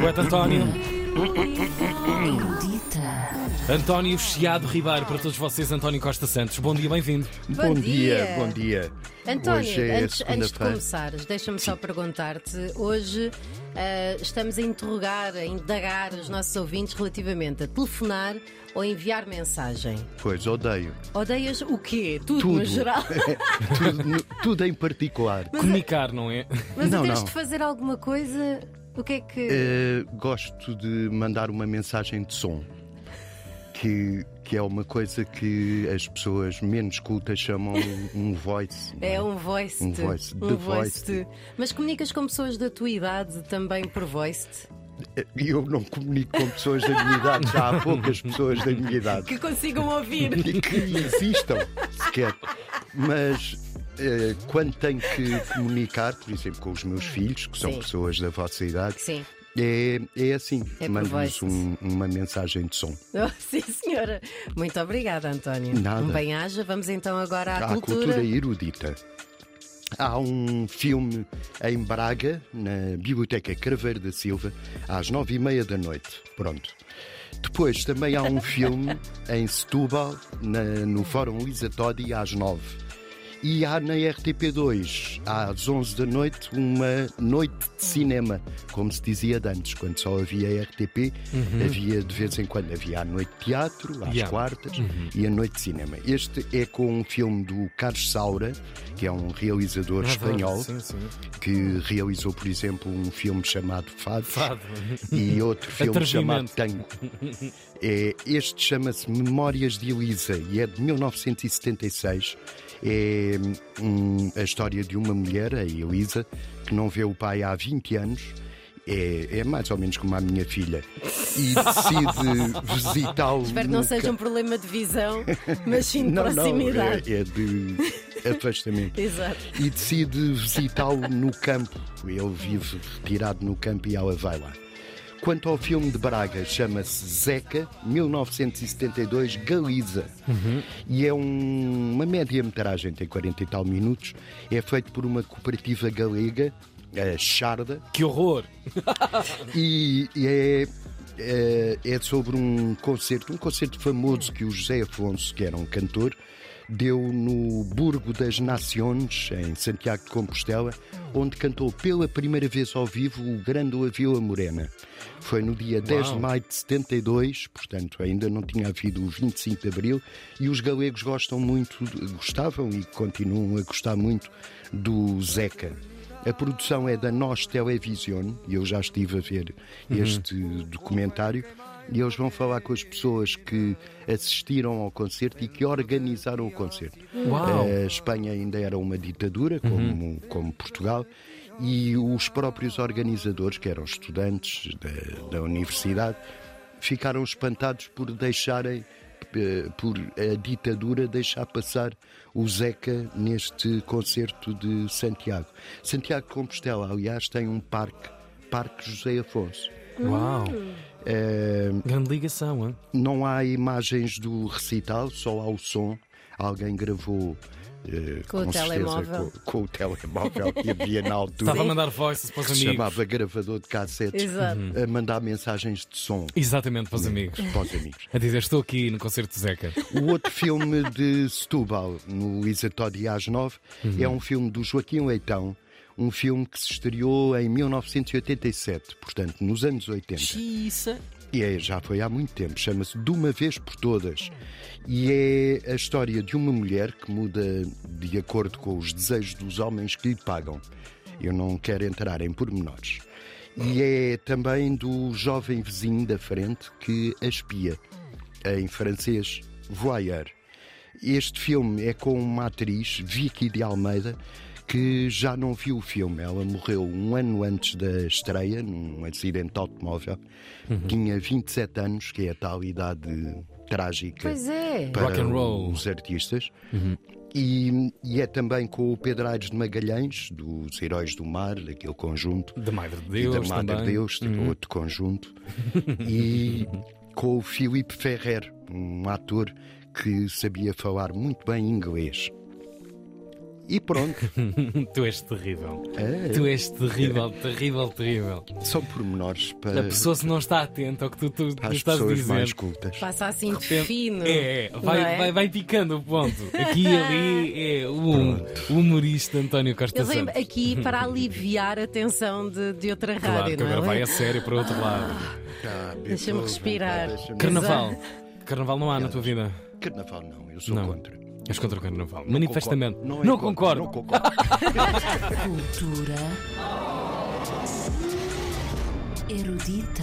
Poeta António. António Chiado Ribeiro, para todos vocês, António Costa Santos. Bom dia, bem-vindo. Bom, Bom dia. dia. bom dia. António, é antes, antes de começares, deixa-me só perguntar-te. Hoje ah, estamos a interrogar, a indagar os nossos ouvintes relativamente a telefonar ou enviar mensagem. Pois, odeio. Odeias o quê? Tudo, Tudo. no geral. tudo, no- tudo em particular. Comunicar, não é? Mas Não, vez não. de fazer alguma coisa, o que é que. Eh, gosto de mandar uma mensagem de som. Que, que é uma coisa que as pessoas menos cultas chamam um voice. É um voice. Um voice, Um voice. voice. Mas comunicas com pessoas da tua idade também por voice? E eu não comunico com pessoas da minha idade, já há poucas pessoas da minha idade Que consigam ouvir. e que existam sequer. Mas eh, quando tenho que comunicar, por exemplo, com os meus filhos, que são Sim. pessoas da vossa idade, Sim. é, é assim: É mando-lhes voice. um- uma mensagem de som. Oh, sim, senhora. Muito obrigada, António. Nada. Um bem-aja. Vamos então agora à à cultura. cultura erudita. Há um filme em Braga, na Biblioteca Craveiro da Silva, às nove e meia da noite. Pronto. Depois também há um filme em Setúbal, na- no Fórum Lisa Todi, às nove. E há na RTP2, às 11 da noite, uma noite de cinema, como se dizia antes, quando só havia RTP, havia de vez em quando havia a noite de teatro, às Yeah. quartas, e a noite de cinema. Este é com um filme do Carlos Saura, que é um realizador espanhol, Sim, sim. que realizou, por exemplo, um filme chamado Fado, Fado. e outro filme chamado. Tango. É, este chama-se Memórias de Elisa e é de 1976. É hum, a história de uma mulher, a Elisa, que não vê o pai há 20 anos. É, é mais ou menos como a minha filha. E decide visitá-lo. Espero que não seja ca- um problema de visão, mas sim de Não, não, proximidade. é, é de afastamento Exato. e decide visitá-lo no campo. Ele vive retirado no campo e ela vai lá. Quanto ao filme de Braga, chama-se Zeca, 1972, Galiza. E é um- uma média-metragem, tem 40 e tal minutos. É feito por uma cooperativa galega, a Charda, Que horror! e e é, é, é sobre um concerto, um concerto famoso que o José Afonso, que era um cantor, deu no Burgo das Nações, em Santiago de Compostela, onde cantou pela primeira vez ao vivo o Grande Vila Morena. Foi no dia 10 de Uau. maio de 72, portanto ainda não tinha havido o 25 de abril, e os galegos gostam muito, gostavam e continuam a gostar muito do Zeca. A produção é da Nós Television e eu já estive a ver este documentário. E eles vão falar com as pessoas que assistiram ao concerto e que organizaram o concerto. Uau. A Espanha ainda era uma ditadura, como, como Portugal, e os próprios organizadores, que eram estudantes da, da universidade, ficaram espantados por deixarem eh, por a ditadura deixar passar o Zeca neste concerto de Santiago. Santiago de Compostela, aliás, tem um parque, Parque José Afonso. Uau! Eh, Grande ligação, hein? não há imagens do recital, só há o som. Alguém gravou. eh, Com o certeza, telemóvel. com, com o telemóvel que havia na altura. Estava a mandar voices para os amigos. chamava gravador de cassetes Exato. a mandar mensagens de som Exatamente, para os amigos. para os amigos. A dizer, estou aqui no concerto de Zeca. O outro filme de Setúbal, no Luísa Todi às 9, é um filme do Joaquim Leitão, um filme que se estreou em 1987, portanto, nos anos 80. Xissa. E é, já foi há muito tempo, chama-se De Uma Vez por Todas. E é a história de uma mulher que muda de acordo com os desejos dos homens que lhe pagam. Eu não quero entrar em pormenores. E é também do jovem vizinho da frente que a espia, em francês, voyeur. Este filme é com uma atriz, Vicky de Almeida, que já não viu o filme. Ela morreu um ano antes da estreia, num acidente de automóvel. Tinha 27 anos, que é a tal idade trágica Pois é. para Rock and roll. os artistas. E, e é também com o Pedro Aires de Magalhães, dos Heróis do Mar, daquele conjunto. Da Madre de e Deus da Madre também. Uhum. Deus, tipo outro conjunto. e com o Filipe Ferrer, um ator que sabia falar muito bem inglês. E pronto. tu és terrível. É. Tu és terrível, terrível, terrível. São pormenores para, A pessoa, se não está atenta ao que tu, tu, estás a dizer. mais cultas. Passa assim de repente- fino. É, é, vai, é? Vai, vai picando o ponto. Aqui e ali é o, o humorista António Costa vem Santos. aqui para aliviar a tensão de, de outra Claro rádio, que não é? agora vai a sério para o outro lado. Ah, Deixa-me respirar. pá, deixa-me- Carnaval. Carnaval não há na tua vida. Carnaval não, eu sou Não. contra. És contra o carnaval. Manifestamente. Concordo. Não, é contra, concordo. Não concordo. Cultura erudita.